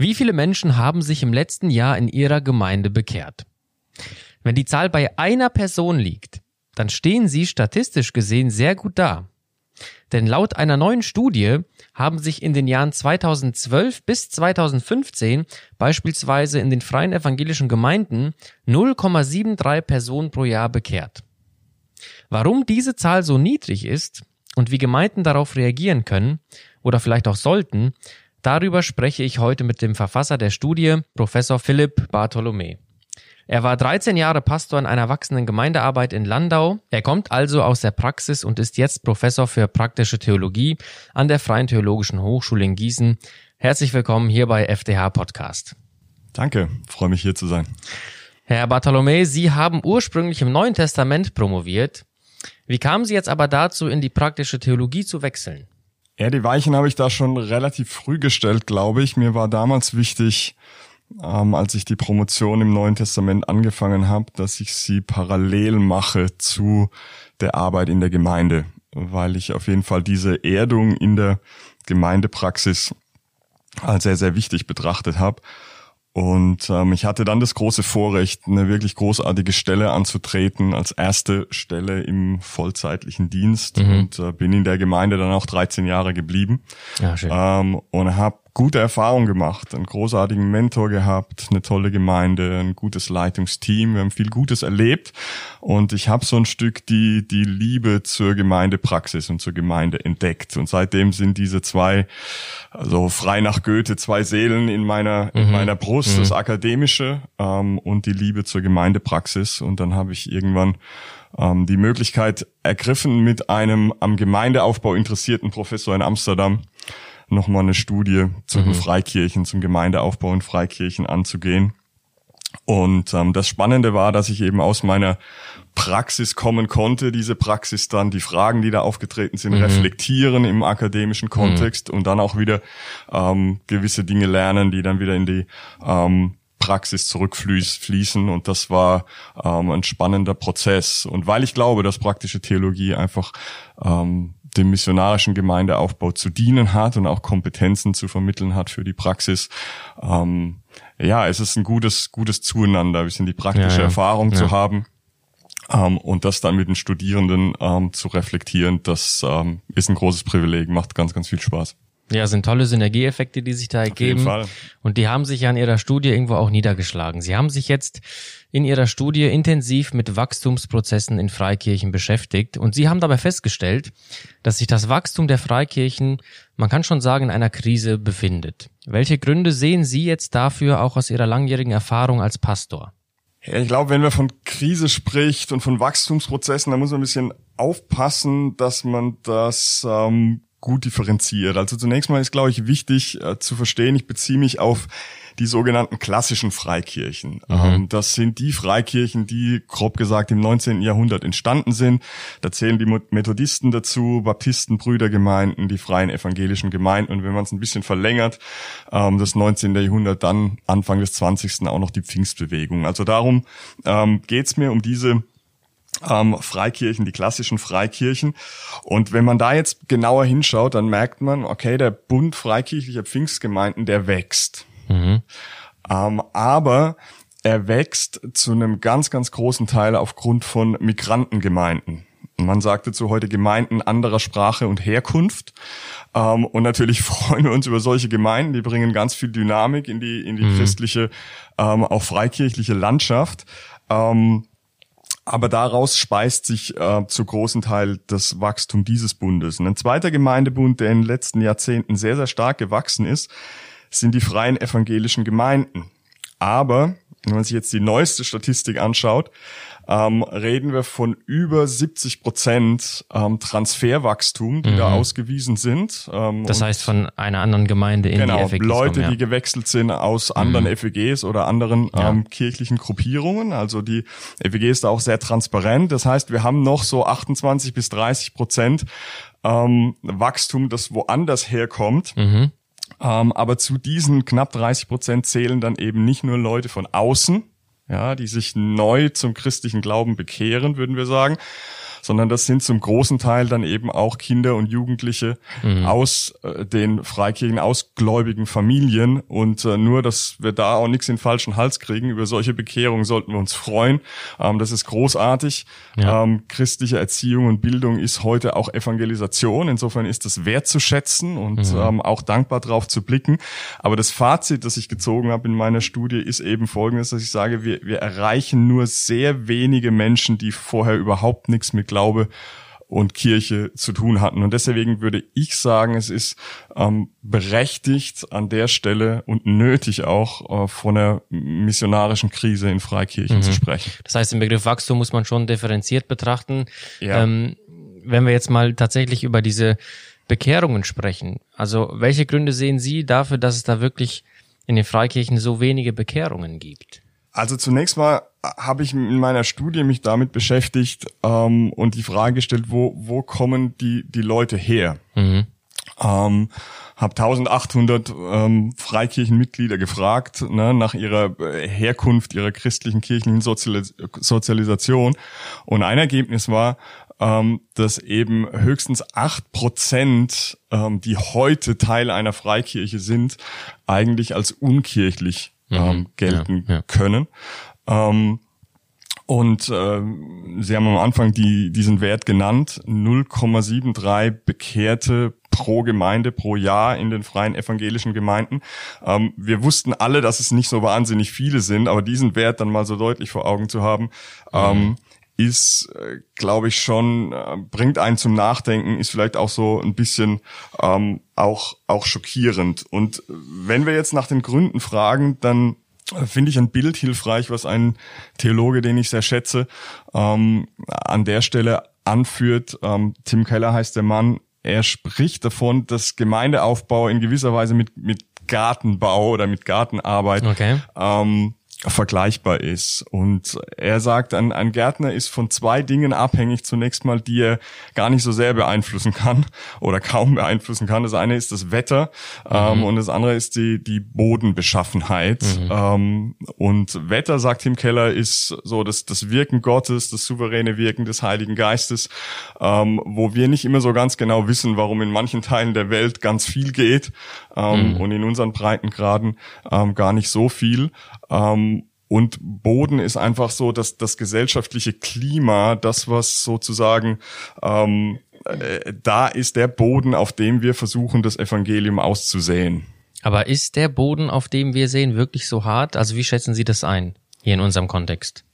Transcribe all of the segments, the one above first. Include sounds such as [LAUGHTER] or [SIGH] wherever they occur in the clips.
Wie viele Menschen haben sich im letzten Jahr in ihrer Gemeinde bekehrt? Wenn die Zahl bei einer Person liegt, dann stehen sie statistisch gesehen sehr gut da. Denn laut einer neuen Studie haben sich in den Jahren 2012 bis 2015 beispielsweise in den freien evangelischen Gemeinden 0,73 Personen pro Jahr bekehrt. Warum diese Zahl so niedrig ist und wie Gemeinden darauf reagieren können oder vielleicht auch sollten, Darüber spreche ich heute mit dem Verfasser der Studie, Professor Philipp Bartholomä. Er war 13 Jahre Pastor in einer wachsenden Gemeindearbeit in Landau. Er kommt also aus der Praxis und ist jetzt Professor für praktische Theologie an der Freien Theologischen Hochschule in Gießen. Herzlich willkommen hier bei FDH Podcast. Danke, freue mich hier zu sein. Herr Bartholomä, Sie haben ursprünglich im Neuen Testament promoviert. Wie kamen Sie jetzt aber dazu, in die praktische Theologie zu wechseln? Ja, die Weichen habe ich da schon relativ früh gestellt, glaube ich. Mir war damals wichtig, ähm, als ich die Promotion im Neuen Testament angefangen habe, dass ich sie parallel mache zu der Arbeit in der Gemeinde, weil ich auf jeden Fall diese Erdung in der Gemeindepraxis als sehr, sehr wichtig betrachtet habe. Und ähm, ich hatte dann das große Vorrecht, eine wirklich großartige Stelle anzutreten, als erste Stelle im vollzeitlichen Dienst mhm. und äh, bin in der Gemeinde dann auch 13 Jahre geblieben. Ja, schön. Ähm, und habe gute Erfahrungen gemacht, einen großartigen Mentor gehabt, eine tolle Gemeinde, ein gutes Leitungsteam, wir haben viel Gutes erlebt und ich habe so ein Stück die die Liebe zur Gemeindepraxis und zur Gemeinde entdeckt und seitdem sind diese zwei also frei nach Goethe zwei Seelen in meiner mhm. in meiner Brust, mhm. das akademische ähm, und die Liebe zur Gemeindepraxis und dann habe ich irgendwann ähm, die Möglichkeit ergriffen mit einem am Gemeindeaufbau interessierten Professor in Amsterdam nochmal eine Studie zu mhm. den Freikirchen, zum Gemeindeaufbau in Freikirchen anzugehen. Und ähm, das Spannende war, dass ich eben aus meiner Praxis kommen konnte, diese Praxis dann, die Fragen, die da aufgetreten sind, mhm. reflektieren im akademischen mhm. Kontext mhm. und dann auch wieder ähm, gewisse Dinge lernen, die dann wieder in die ähm, Praxis zurückfließen und das war ähm, ein spannender Prozess. Und weil ich glaube, dass praktische Theologie einfach ähm, dem missionarischen Gemeindeaufbau zu dienen hat und auch Kompetenzen zu vermitteln hat für die Praxis. Ähm, ja, es ist ein gutes, gutes Zueinander, ein bisschen die praktische ja, ja. Erfahrung ja. zu haben. Ähm, und das dann mit den Studierenden ähm, zu reflektieren, das ähm, ist ein großes Privileg, macht ganz, ganz viel Spaß. Ja, sind tolle Synergieeffekte, die sich da ergeben. Und die haben sich ja in ihrer Studie irgendwo auch niedergeschlagen. Sie haben sich jetzt in ihrer Studie intensiv mit Wachstumsprozessen in Freikirchen beschäftigt und sie haben dabei festgestellt, dass sich das Wachstum der Freikirchen, man kann schon sagen, in einer Krise befindet. Welche Gründe sehen Sie jetzt dafür auch aus Ihrer langjährigen Erfahrung als Pastor? Ich glaube, wenn man von Krise spricht und von Wachstumsprozessen, dann muss man ein bisschen aufpassen, dass man das ähm, gut differenziert. Also zunächst mal ist, glaube ich, wichtig äh, zu verstehen, ich beziehe mich auf die sogenannten klassischen Freikirchen. Mhm. Ähm, das sind die Freikirchen, die grob gesagt im 19. Jahrhundert entstanden sind. Da zählen die Methodisten dazu, Baptisten, Brüdergemeinden, die freien evangelischen Gemeinden und wenn man es ein bisschen verlängert, ähm, das 19. Jahrhundert, dann Anfang des 20. auch noch die Pfingstbewegung. Also darum ähm, geht mir um diese ähm, Freikirchen, die klassischen Freikirchen. Und wenn man da jetzt genauer hinschaut, dann merkt man, okay, der Bund freikirchlicher Pfingstgemeinden, der wächst. Mhm. Ähm, aber er wächst zu einem ganz, ganz großen Teil aufgrund von Migrantengemeinden. Man sagt dazu heute Gemeinden anderer Sprache und Herkunft. Ähm, und natürlich [LAUGHS] freuen wir uns über solche Gemeinden, die bringen ganz viel Dynamik in die, in die mhm. christliche, ähm, auch freikirchliche Landschaft. Ähm, aber daraus speist sich äh, zu großen Teil das Wachstum dieses Bundes. Und ein zweiter Gemeindebund, der in den letzten Jahrzehnten sehr, sehr stark gewachsen ist, sind die freien evangelischen Gemeinden. Aber, wenn man sich jetzt die neueste Statistik anschaut, ähm, reden wir von über 70 Prozent ähm, Transferwachstum, die mhm. da ausgewiesen sind. Ähm, das heißt von einer anderen Gemeinde in genau, die FEGs Leute, kommen, ja. die gewechselt sind aus anderen mhm. FEGs oder anderen ja. ähm, kirchlichen Gruppierungen. Also die FEG ist da auch sehr transparent. Das heißt, wir haben noch so 28 bis 30 Prozent ähm, Wachstum, das woanders herkommt. Mhm. Ähm, aber zu diesen knapp 30 Prozent zählen dann eben nicht nur Leute von außen, ja, die sich neu zum christlichen Glauben bekehren, würden wir sagen, sondern das sind zum großen Teil dann eben auch Kinder und Jugendliche mhm. aus äh, den Freikirchen, aus gläubigen Familien und äh, nur, dass wir da auch nichts in den falschen Hals kriegen, über solche Bekehrungen sollten wir uns freuen. Ähm, das ist großartig. Ja. Ähm, christliche Erziehung und Bildung ist heute auch Evangelisation. Insofern ist das wertzuschätzen und mhm. ähm, auch dankbar drauf zu blicken. Aber das Fazit, das ich gezogen habe in meiner Studie, ist eben folgendes, dass ich sage, wir, wir erreichen nur sehr wenige Menschen, die vorher überhaupt nichts mit Glaube und Kirche zu tun hatten. Und deswegen würde ich sagen, es ist ähm, berechtigt an der Stelle und nötig auch äh, von einer missionarischen Krise in Freikirchen mhm. zu sprechen. Das heißt, den Begriff Wachstum muss man schon differenziert betrachten. Ja. Ähm, wenn wir jetzt mal tatsächlich über diese Bekehrungen sprechen, also welche Gründe sehen Sie dafür, dass es da wirklich in den Freikirchen so wenige Bekehrungen gibt? Also zunächst mal habe ich in meiner Studie mich damit beschäftigt ähm, und die Frage gestellt, wo, wo kommen die, die Leute her? Mhm. Ähm, habe 1800 ähm, Freikirchenmitglieder gefragt ne, nach ihrer äh, Herkunft, ihrer christlichen kirchlichen Sozialis Sozialisation und ein Ergebnis war, ähm, dass eben höchstens acht Prozent, ähm, die heute Teil einer Freikirche sind, eigentlich als unkirchlich ähm, mhm. gelten ja, ja. können. Ähm, und äh, Sie haben am Anfang die, diesen Wert genannt, 0,73 Bekehrte pro Gemeinde pro Jahr in den freien evangelischen Gemeinden. Ähm, wir wussten alle, dass es nicht so wahnsinnig viele sind, aber diesen Wert dann mal so deutlich vor Augen zu haben, ähm, mhm. ist, äh, glaube ich, schon, äh, bringt einen zum Nachdenken, ist vielleicht auch so ein bisschen ähm, auch, auch schockierend. Und wenn wir jetzt nach den Gründen fragen, dann finde ich ein Bild hilfreich, was ein Theologe, den ich sehr schätze, ähm, an der Stelle anführt. Ähm, Tim Keller heißt der Mann. Er spricht davon, dass Gemeindeaufbau in gewisser Weise mit, mit Gartenbau oder mit Gartenarbeit okay. ähm, vergleichbar ist. Und er sagt, ein, ein Gärtner ist von zwei Dingen abhängig. Zunächst mal, die er gar nicht so sehr beeinflussen kann [LAUGHS] oder kaum beeinflussen kann. Das eine ist das Wetter mhm. ähm, und das andere ist die, die Bodenbeschaffenheit. Mhm. Ähm, und Wetter, sagt Tim Keller, ist so das, das Wirken Gottes, das souveräne Wirken des Heiligen Geistes, ähm, wo wir nicht immer so ganz genau wissen, warum in manchen Teilen der Welt ganz viel geht ähm, mhm. und in unseren Breitengraden ähm, gar nicht so viel. Ähm, und Boden ist einfach so, dass das gesellschaftliche Klima, das was sozusagen ähm, äh, da ist der Boden, auf dem wir versuchen, das Evangelium auszusäen. Aber ist der Boden, auf dem wir sehen, wirklich so hart? Also wie schätzen Sie das ein, hier in unserem Kontext?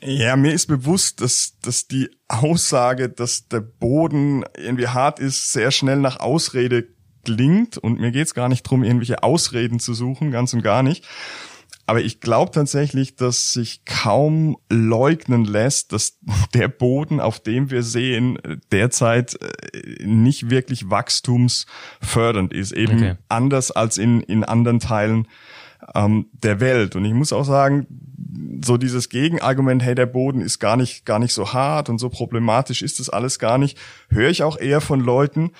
Ja, mir ist bewusst, dass, dass die Aussage, dass der Boden irgendwie hart ist, sehr schnell nach Ausrede klingt. Und mir geht's gar nicht drum, irgendwelche Ausreden zu suchen, ganz und gar nicht. Aber ich glaube tatsächlich, dass sich kaum leugnen lässt, dass [LAUGHS] der Boden, auf dem wir sehen, derzeit äh, nicht wirklich wachstumsfördernd ist. Eben okay. anders als in, in anderen Teilen ähm, der Welt. Und ich muss auch sagen, so dieses Gegenargument, hey, der Boden ist gar nicht, gar nicht so hart und so problematisch ist das alles gar nicht, höre ich auch eher von Leuten,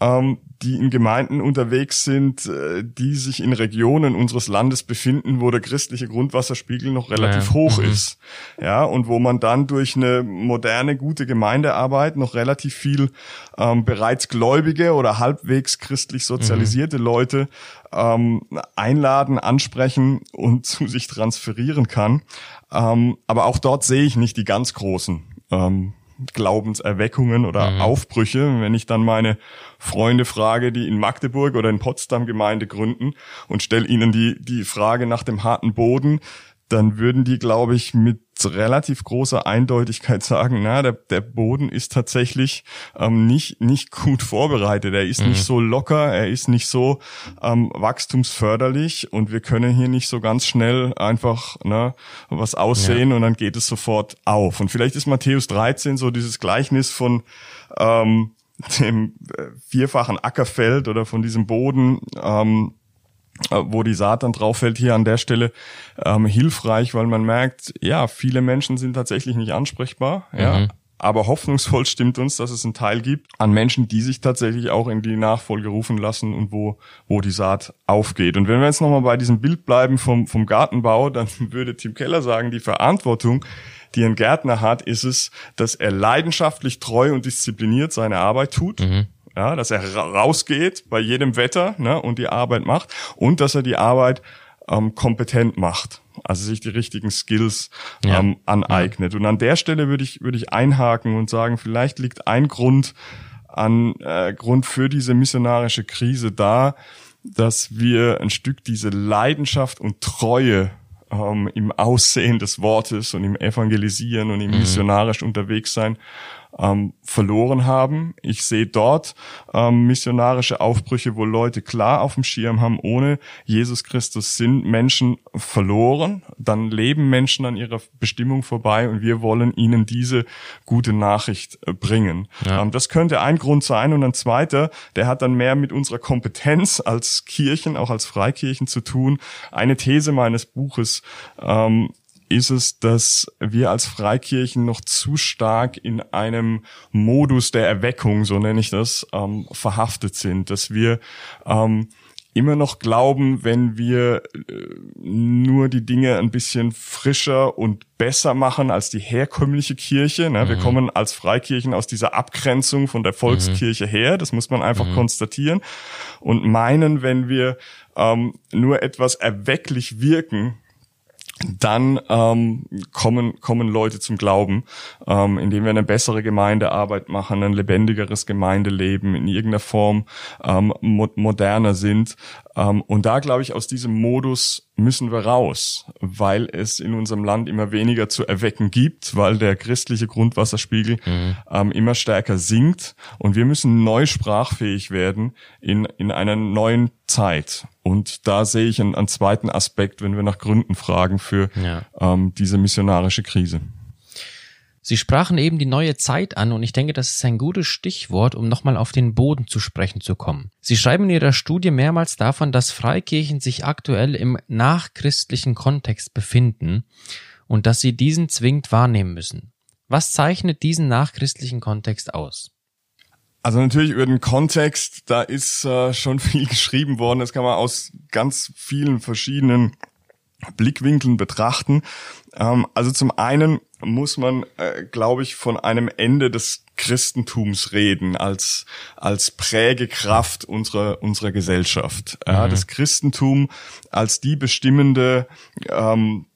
ähm, die in Gemeinden unterwegs sind, äh, die sich in Regionen unseres Landes befinden, wo der christliche Grundwasserspiegel noch relativ ja. hoch mhm. ist. Ja, und wo man dann durch eine moderne, gute Gemeindearbeit noch relativ viel ähm, bereits gläubige oder halbwegs christlich sozialisierte mhm. Leute ähm, einladen, ansprechen und zu sich transferieren kann. Ähm, aber auch dort sehe ich nicht die ganz großen ähm, Glaubenserweckungen oder mhm. Aufbrüche. Wenn ich dann meine Freunde frage, die in Magdeburg oder in Potsdam Gemeinde gründen und stelle ihnen die, die Frage nach dem harten Boden, dann würden die, glaube ich, mit relativ großer Eindeutigkeit sagen, na, der, der Boden ist tatsächlich ähm, nicht, nicht gut vorbereitet. Er ist mhm. nicht so locker, er ist nicht so ähm, wachstumsförderlich und wir können hier nicht so ganz schnell einfach ne, was aussehen ja. und dann geht es sofort auf. Und vielleicht ist Matthäus 13 so dieses Gleichnis von ähm, dem äh, vierfachen Ackerfeld oder von diesem Boden, ähm, äh, wo die Saat dann drauf fällt, hier an der Stelle ähm, hilfreich, weil man merkt, ja, viele Menschen sind tatsächlich nicht ansprechbar, ja, mhm. aber hoffnungsvoll stimmt uns, dass es einen Teil gibt an Menschen, die sich tatsächlich auch in die Nachfolge rufen lassen und wo, wo die Saat aufgeht. Und wenn wir jetzt nochmal bei diesem Bild bleiben vom, vom Gartenbau, [LAUGHS] dann würde Tim Keller sagen, die Verantwortung, die ein Gärtner hat, ist es, dass er leidenschaftlich treu und diszipliniert seine Arbeit tut. Mhm. Ja, dass er rausgeht bei jedem Wetter ne, und die Arbeit macht und dass er die Arbeit ähm, kompetent macht, also sich die richtigen Skills ja. ähm, aneignet. Ja. Und an der Stelle würde ich würde ich einhaken und sagen, vielleicht liegt ein Grund an äh, Grund für diese missionarische Krise da, dass wir ein Stück diese Leidenschaft und Treue ähm, im Aussehen des Wortes und im Evangelisieren und im mhm. missionarisch unterwegs sein ähm, verloren haben. Ich sehe dort ähm, missionarische Aufbrüche, wo Leute klar auf dem Schirm haben, ohne Jesus Christus sind Menschen verloren. Dann leben Menschen an ihrer Bestimmung vorbei und wir wollen ihnen diese gute Nachricht äh, bringen. Ja. Ähm, das könnte ein Grund sein. Und ein zweiter, der hat dann mehr mit unserer Kompetenz als Kirchen, auch als Freikirchen zu tun. Eine These meines Buches ähm, ist es, dass wir als Freikirchen noch zu stark in einem Modus der Erweckung, so nenne ich das, ähm, verhaftet sind, dass wir ähm, immer noch glauben, wenn wir äh, nur die Dinge ein bisschen frischer und besser machen als die herkömmliche Kirche. Ne? Mhm. Wir kommen als Freikirchen aus dieser Abgrenzung von der Volkskirche mhm. her, das muss man einfach mhm. konstatieren und meinen, wenn wir ähm, nur etwas erwecklich wirken, dann ähm, kommen, kommen Leute zum Glauben, ähm, indem wir eine bessere Gemeindearbeit machen, ein lebendigeres Gemeindeleben in irgendeiner Form ähm, mo moderner sind. Ähm, und da glaube ich, aus diesem Modus müssen wir raus, weil es in unserem Land immer weniger zu erwecken gibt, weil der christliche Grundwasserspiegel mhm. ähm, immer stärker sinkt. Und wir müssen neu sprachfähig werden in, in einer neuen Zeit. Und da sehe ich einen, einen zweiten Aspekt, wenn wir nach Gründen fragen für ja. ähm, diese missionarische Krise. Sie sprachen eben die neue Zeit an und ich denke, das ist ein gutes Stichwort, um nochmal auf den Boden zu sprechen zu kommen. Sie schreiben in Ihrer Studie mehrmals davon, dass Freikirchen sich aktuell im nachchristlichen Kontext befinden und dass sie diesen zwingend wahrnehmen müssen. Was zeichnet diesen nachchristlichen Kontext aus? Also natürlich über den Kontext, da ist äh, schon [LAUGHS] viel geschrieben worden. Das kann man aus ganz vielen verschiedenen Blickwinkeln betrachten. Ähm, also zum einen muss man, äh, glaube ich, von einem Ende des Christentums reden als als Prägekraft unserer unserer Gesellschaft. Mhm. Ja, das Christentum als die bestimmende ähm,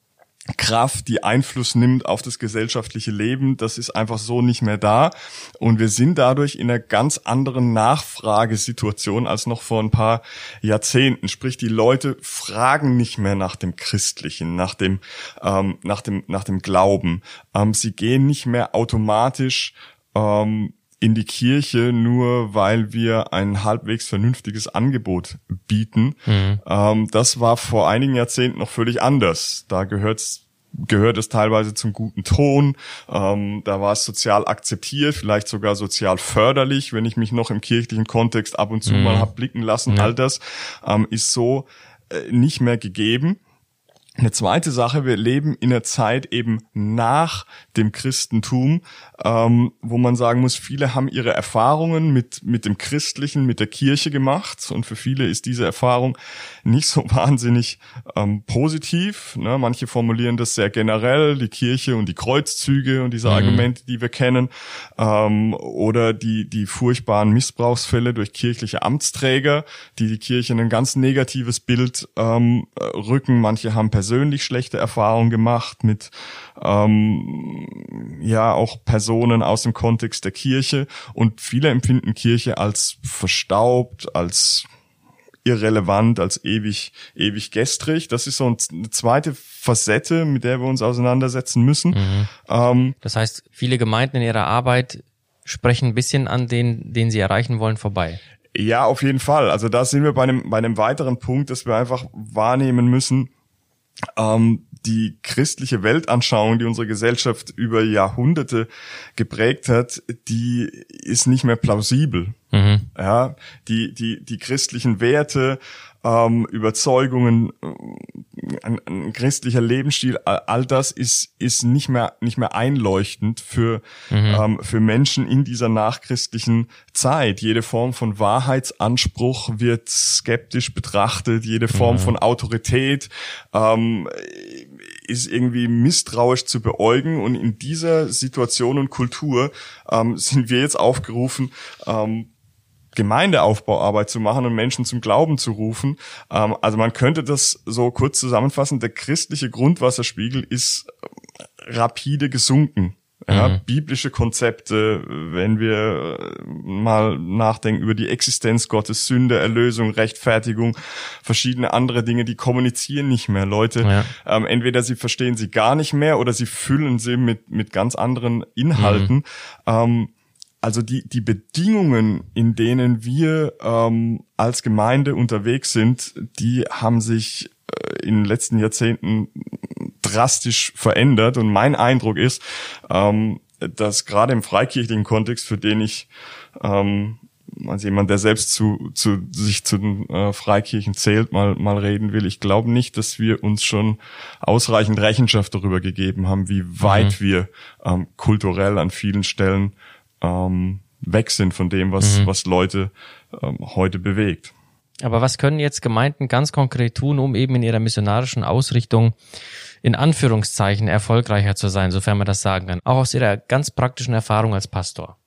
Kraft, die Einfluss nimmt auf das gesellschaftliche Leben, das ist einfach so nicht mehr da. Und wir sind dadurch in einer ganz anderen Nachfragesituation als noch vor ein paar Jahrzehnten. Sprich, die Leute fragen nicht mehr nach dem Christlichen, nach dem, ähm, nach dem, nach dem Glauben. Ähm, sie gehen nicht mehr automatisch ähm, in die Kirche, nur weil wir ein halbwegs vernünftiges Angebot bieten. Mhm. Ähm, das war vor einigen Jahrzehnten noch völlig anders. Da gehört's gehört es teilweise zum guten Ton. Ähm, da war es sozial akzeptiert, vielleicht sogar sozial förderlich, wenn ich mich noch im kirchlichen Kontext ab und zu mhm. mal hab blicken lassen. Ja. All das ähm, ist so äh, nicht mehr gegeben. Eine zweite Sache, wir leben in einer Zeit eben nach dem Christentum, ähm, wo man sagen muss, viele haben ihre Erfahrungen mit, mit dem Christlichen, mit der Kirche gemacht und für viele ist diese Erfahrung nicht so [LAUGHS] wahnsinnig ähm, positiv. Ne? Manche formulieren das sehr generell, die Kirche und die Kreuzzüge und diese mhm. Argumente, die wir kennen, ähm, oder die, die furchtbaren Missbrauchsfälle durch kirchliche Amtsträger, die die Kirche in ein ganz negatives Bild ähm, rücken. Manche haben persönlich schlechte Erfahrungen gemacht mit ähm, ja auch Personen aus dem Kontext der Kirche und viele empfinden Kirche als verstaubt, als irrelevant, als ewig, ewig gestrig. Das ist so eine zweite Facette, mit der wir uns auseinandersetzen müssen. Mhm. Ähm, das heißt, viele Gemeinden in ihrer Arbeit sprechen ein bisschen an den, den sie erreichen wollen, vorbei. Ja, auf jeden Fall. Also da sind wir bei einem, bei einem weiteren Punkt, dass wir einfach wahrnehmen müssen, ähm, die christliche Weltanschauung, die unsere Gesellschaft über Jahrhunderte geprägt hat, die ist nicht mehr plausibel. Mhm. Ja, die, die, die christlichen Werte, ähm, Überzeugungen, ein, ein christlicher Lebensstil, all das ist, ist nicht mehr, nicht mehr einleuchtend für, mhm. ähm, für Menschen in dieser nachchristlichen Zeit. Jede Form von Wahrheitsanspruch wird skeptisch betrachtet, jede Form mhm. von Autorität ähm, ist irgendwie misstrauisch zu beäugen und in dieser Situation und Kultur ähm, sind wir jetzt aufgerufen, ähm, Gemeindeaufbauarbeit zu machen und Menschen zum Glauben zu rufen. Ähm, also man könnte das so kurz zusammenfassen. Der christliche Grundwasserspiegel ist äh, rapide gesunken. Ja, mhm. biblische Konzepte, wenn wir äh, mal nachdenken über die Existenz Gottes, Sünde, Erlösung, Rechtfertigung, verschiedene andere Dinge, die kommunizieren nicht mehr. Leute, ja. ähm, entweder sie verstehen sie gar nicht mehr oder sie füllen sie mit, mit ganz anderen Inhalten. Mhm. Ähm, also die, die Bedingungen, in denen wir ähm, als Gemeinde unterwegs sind, die haben sich äh, in den letzten Jahrzehnten drastisch verändert. Und mein Eindruck ist, ähm, dass gerade im freikirchlichen Kontext, für den ich ähm, als jemand, der selbst zu, zu sich zu den äh, Freikirchen zählt, mal mal reden will. Ich glaube nicht, dass wir uns schon ausreichend Rechenschaft darüber gegeben haben, wie weit mhm. wir ähm, kulturell an vielen Stellen ähm, weg sind von dem, was, mhm. was Leute ähm, heute bewegt. Aber was können jetzt Gemeinden ganz konkret tun, um eben in ihrer missionarischen Ausrichtung in Anführungszeichen erfolgreicher zu sein, sofern man das sagen kann, auch aus ihrer ganz praktischen Erfahrung als Pastor?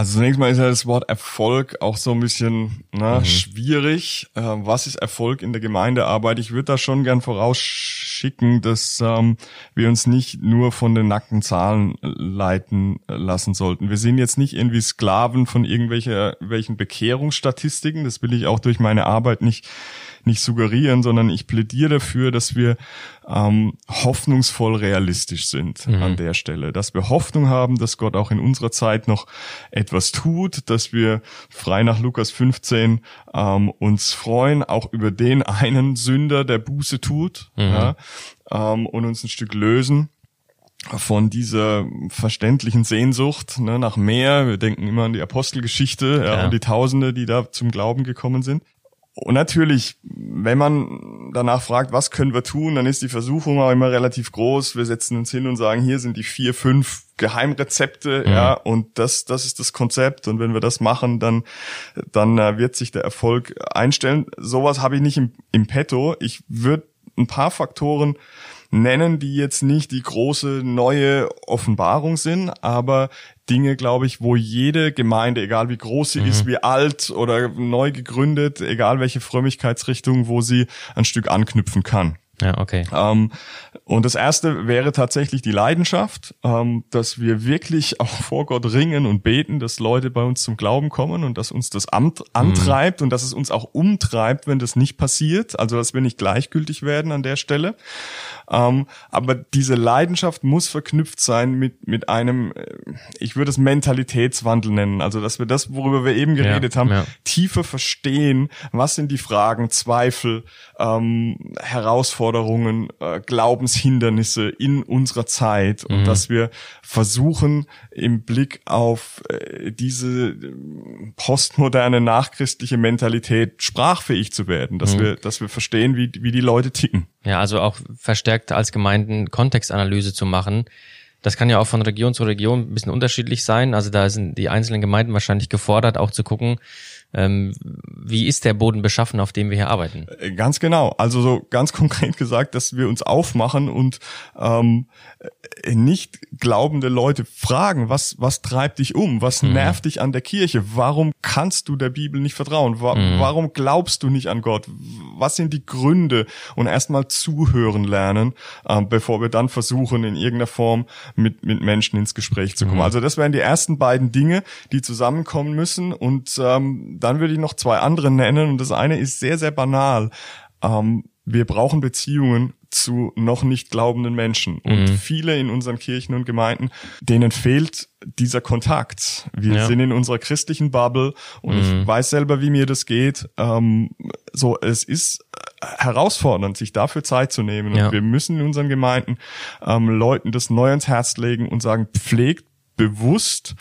Also zunächst mal ist ja das Wort Erfolg auch so ein bisschen ne, mhm. schwierig. Äh, was ist Erfolg in der Gemeindearbeit? Ich würde da schon gern vorausschicken, dass ähm, wir uns nicht nur von den nackten Zahlen leiten lassen sollten. Wir sind jetzt nicht irgendwie Sklaven von irgendwelchen Bekehrungsstatistiken. Das will ich auch durch meine Arbeit nicht nicht suggerieren, sondern ich plädiere dafür, dass wir ähm, hoffnungsvoll realistisch sind mhm. an der Stelle, dass wir Hoffnung haben, dass Gott auch in unserer Zeit noch etwas tut, dass wir frei nach Lukas 15 ähm, uns freuen, auch über den einen Sünder, der Buße tut mhm. ja, ähm, und uns ein Stück lösen von dieser verständlichen Sehnsucht ne, nach mehr. Wir denken immer an die Apostelgeschichte ja, ja. und die Tausende, die da zum Glauben gekommen sind. Und natürlich, wenn man danach fragt, was können wir tun, dann ist die Versuchung auch immer relativ groß. Wir setzen uns hin und sagen, hier sind die vier, fünf Geheimrezepte, mhm. ja, und das, das ist das Konzept. Und wenn wir das machen, dann, dann äh, wird sich der Erfolg einstellen. Sowas habe ich nicht im, im Petto. Ich würde ein paar Faktoren nennen, die jetzt nicht die große neue Offenbarung sind, aber Dinge, glaube ich, wo jede Gemeinde, egal wie groß sie mhm. ist, wie alt oder neu gegründet, egal welche Frömmigkeitsrichtung, wo sie ein Stück anknüpfen kann. Ja, okay. Ähm, und das erste wäre tatsächlich die Leidenschaft, ähm, dass wir wirklich auch [LAUGHS] vor Gott ringen und beten, dass Leute bei uns zum Glauben kommen und dass uns das Amt antreibt mhm. und dass es uns auch umtreibt, wenn das nicht passiert. Also, dass wir nicht gleichgültig werden an der Stelle. Ähm, aber diese Leidenschaft muss verknüpft sein mit, mit einem, äh, ich würde es Mentalitätswandel nennen. Also, dass wir das, worüber wir eben geredet ja, haben, ja. tiefer verstehen. Was sind die Fragen, Zweifel, ähm, Herausforderungen, äh, Glaubenshindernisse in unserer Zeit und mhm. dass wir versuchen, im Blick auf äh, diese äh, postmoderne, nachchristliche Mentalität sprachfähig zu werden, dass mhm. wir, dass wir verstehen, wie, wie die Leute ticken. Ja, also auch verstärkt als Gemeinden Kontextanalyse zu machen. Das kann ja auch von Region zu Region ein bisschen unterschiedlich sein. Also da sind die einzelnen Gemeinden wahrscheinlich gefordert, auch zu gucken, ähm, wie ist der Boden beschaffen, auf dem wir hier arbeiten? Äh, ganz genau. Also so ganz [LAUGHS] konkret gesagt, dass wir uns aufmachen und ähm, äh, nicht glaubende Leute fragen, was, was treibt dich um? Was mhm. nervt dich an der Kirche? Warum kannst du der Bibel nicht vertrauen? Wa mhm. Warum glaubst du nicht an Gott? Was sind die Gründe? Und erstmal zuhören lernen, äh, bevor wir dann versuchen, in irgendeiner Form mit, mit Menschen ins Gespräch zu kommen. Mhm. Also das wären die ersten beiden Dinge, die zusammenkommen müssen und ähm, dann würde ich noch zwei andere nennen und das eine ist sehr, sehr banal. Ähm, wir brauchen Beziehungen zu noch nicht glaubenden Menschen. Und mhm. viele in unseren Kirchen und Gemeinden, denen fehlt dieser Kontakt. Wir ja. sind in unserer christlichen Bubble und mhm. ich weiß selber, wie mir das geht. Ähm, so, es ist herausfordernd, sich dafür Zeit zu nehmen. Ja. Und wir müssen in unseren Gemeinden ähm, Leuten das neu ins Herz legen und sagen, pflegt bewusst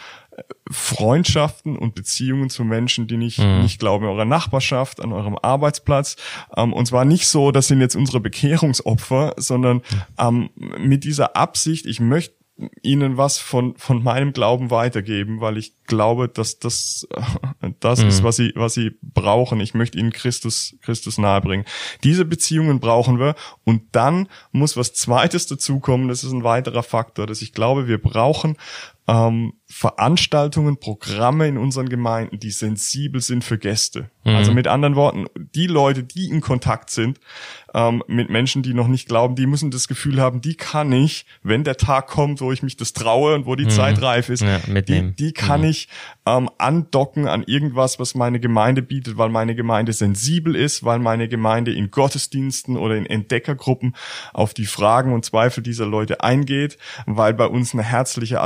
Freundschaften und Beziehungen zu Menschen, die nicht, mhm. nicht glauben, in eurer Nachbarschaft, an eurem Arbeitsplatz. Ähm, und zwar nicht so, das sind jetzt unsere Bekehrungsopfer, sondern ähm, mit dieser Absicht, ich möchte ihnen was von, von meinem Glauben weitergeben, weil ich glaube, dass das, [LAUGHS] das mhm. ist, was sie, was sie brauchen. Ich möchte ihnen Christus, Christus nahebringen. Diese Beziehungen brauchen wir. Und dann muss was zweites dazukommen. Das ist ein weiterer Faktor, dass ich glaube, wir brauchen ähm, Veranstaltungen, Programme in unseren Gemeinden, die sensibel sind für Gäste. Mhm. Also mit anderen Worten, die Leute, die in Kontakt sind ähm, mit Menschen, die noch nicht glauben, die müssen das Gefühl haben, die kann ich, wenn der Tag kommt, wo ich mich das traue und wo die mhm. Zeit reif ist, ja, die, die kann mhm. ich ähm, andocken an irgendwas, was meine Gemeinde bietet, weil meine Gemeinde sensibel ist, weil meine Gemeinde in Gottesdiensten oder in Entdeckergruppen auf die Fragen und Zweifel dieser Leute eingeht, weil bei uns eine herzliche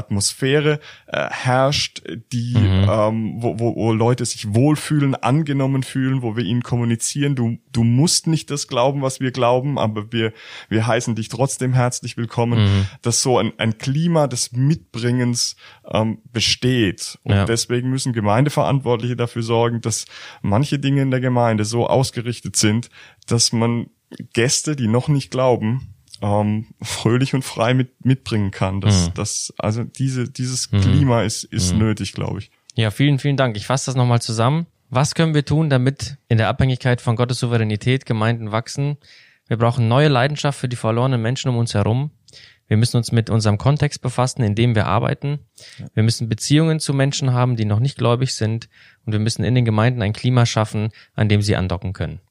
Atmosphäre äh, herrscht, die, mhm. ähm, wo, wo, wo Leute sich wohlfühlen, angenommen fühlen, wo wir ihnen kommunizieren, du, du musst nicht das glauben, was wir glauben, aber wir, wir heißen dich trotzdem herzlich willkommen, mhm. dass so ein, ein Klima des Mitbringens ähm, besteht. Und ja. deswegen müssen Gemeindeverantwortliche dafür sorgen, dass manche Dinge in der Gemeinde so ausgerichtet sind, dass man Gäste, die noch nicht glauben, ähm, fröhlich und frei mit, mitbringen kann. Das, mhm. das, also diese, dieses mhm. Klima ist, ist mhm. nötig, glaube ich. Ja, vielen, vielen Dank. Ich fasse das nochmal zusammen. Was können wir tun, damit in der Abhängigkeit von Gottes Souveränität Gemeinden wachsen? Wir brauchen neue Leidenschaft für die verlorenen Menschen um uns herum. Wir müssen uns mit unserem Kontext befassen, in dem wir arbeiten. Wir müssen Beziehungen zu Menschen haben, die noch nicht gläubig sind. Und wir müssen in den Gemeinden ein Klima schaffen, an dem sie andocken können.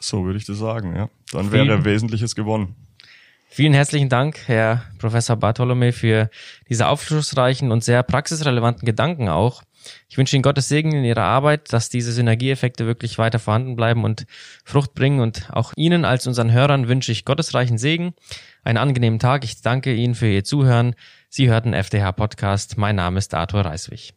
So würde ich das sagen, ja. Dann wäre Wesentliches gewonnen. Vielen herzlichen Dank, Herr Professor Bartholome, für diese aufschlussreichen und sehr praxisrelevanten Gedanken auch. Ich wünsche Ihnen Gottes Segen in Ihrer Arbeit, dass diese Synergieeffekte wirklich weiter vorhanden bleiben und Frucht bringen. Und auch Ihnen als unseren Hörern wünsche ich gottesreichen Segen, einen angenehmen Tag. Ich danke Ihnen für Ihr Zuhören. Sie hörten FDH Podcast. Mein Name ist Arthur Reiswig.